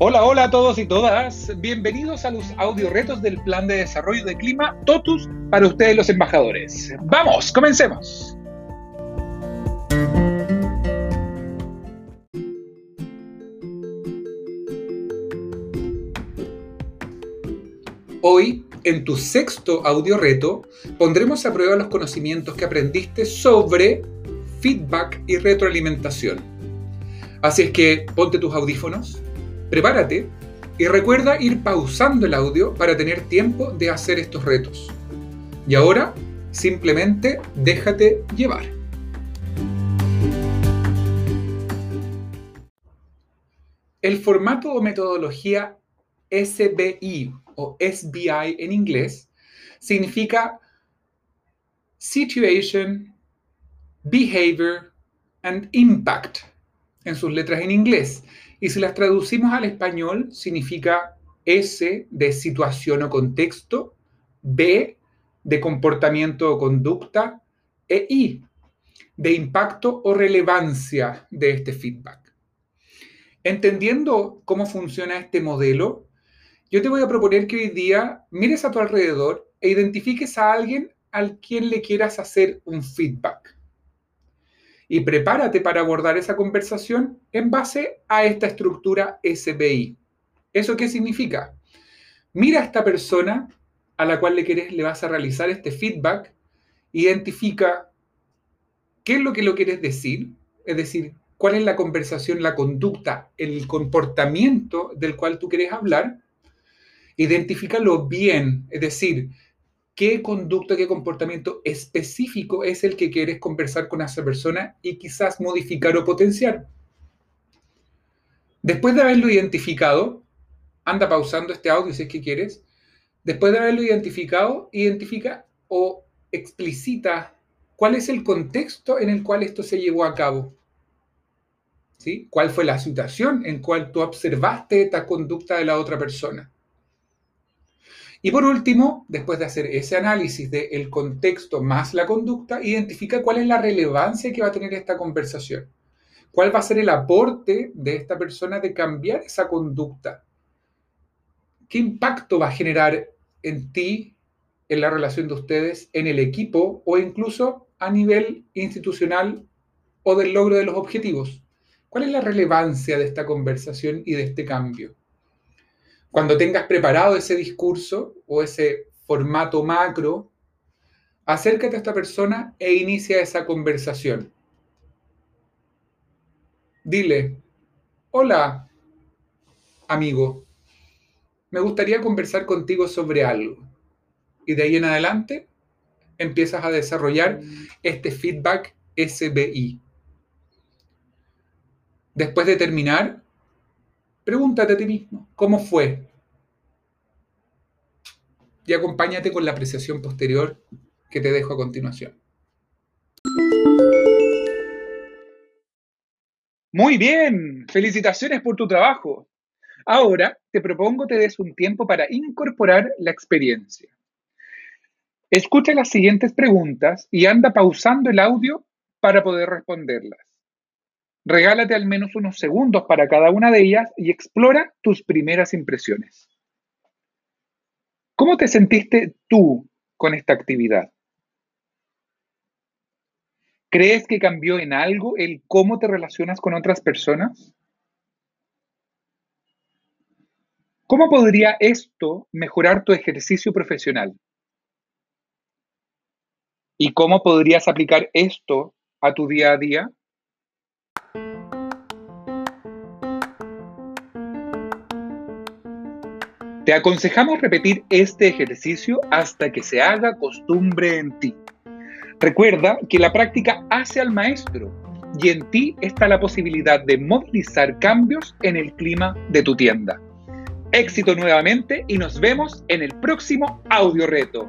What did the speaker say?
Hola, hola a todos y todas. Bienvenidos a los audio retos del Plan de Desarrollo de Clima TOTUS para ustedes los embajadores. Vamos, comencemos. Hoy, en tu sexto audio reto, pondremos a prueba los conocimientos que aprendiste sobre feedback y retroalimentación. Así es que ponte tus audífonos Prepárate y recuerda ir pausando el audio para tener tiempo de hacer estos retos. Y ahora, simplemente déjate llevar. El formato o metodología SBI o SBI en inglés significa Situation, Behavior and Impact en sus letras en inglés y si las traducimos al español, significa S de situación o contexto, B de comportamiento o conducta, e I de impacto o relevancia de este feedback. Entendiendo cómo funciona este modelo, yo te voy a proponer que hoy día mires a tu alrededor e identifiques a alguien al quien le quieras hacer un feedback y prepárate para abordar esa conversación en base a esta estructura SBI. ¿Eso qué significa? Mira a esta persona a la cual le, quieres, le vas a realizar este feedback, identifica qué es lo que lo quieres decir, es decir, cuál es la conversación, la conducta, el comportamiento del cual tú quieres hablar, identifícalo bien, es decir, qué conducta, qué comportamiento específico es el que quieres conversar con esa persona y quizás modificar o potenciar. Después de haberlo identificado, anda pausando este audio si es que quieres. Después de haberlo identificado, identifica o explicita cuál es el contexto en el cual esto se llevó a cabo. ¿Sí? ¿Cuál fue la situación en cual tú observaste esta conducta de la otra persona? Y por último, después de hacer ese análisis del contexto más la conducta, identifica cuál es la relevancia que va a tener esta conversación. ¿Cuál va a ser el aporte de esta persona de cambiar esa conducta? ¿Qué impacto va a generar en ti, en la relación de ustedes, en el equipo o incluso a nivel institucional o del logro de los objetivos? ¿Cuál es la relevancia de esta conversación y de este cambio? Cuando tengas preparado ese discurso o ese formato macro, acércate a esta persona e inicia esa conversación. Dile, hola, amigo, me gustaría conversar contigo sobre algo. Y de ahí en adelante empiezas a desarrollar este feedback SBI. Después de terminar, Pregúntate a ti mismo, ¿cómo fue? Y acompáñate con la apreciación posterior que te dejo a continuación. Muy bien, felicitaciones por tu trabajo. Ahora te propongo te des un tiempo para incorporar la experiencia. Escucha las siguientes preguntas y anda pausando el audio para poder responderlas. Regálate al menos unos segundos para cada una de ellas y explora tus primeras impresiones. ¿Cómo te sentiste tú con esta actividad? ¿Crees que cambió en algo el cómo te relacionas con otras personas? ¿Cómo podría esto mejorar tu ejercicio profesional? ¿Y cómo podrías aplicar esto a tu día a día? Te aconsejamos repetir este ejercicio hasta que se haga costumbre en ti. Recuerda que la práctica hace al maestro y en ti está la posibilidad de movilizar cambios en el clima de tu tienda. Éxito nuevamente y nos vemos en el próximo audio reto.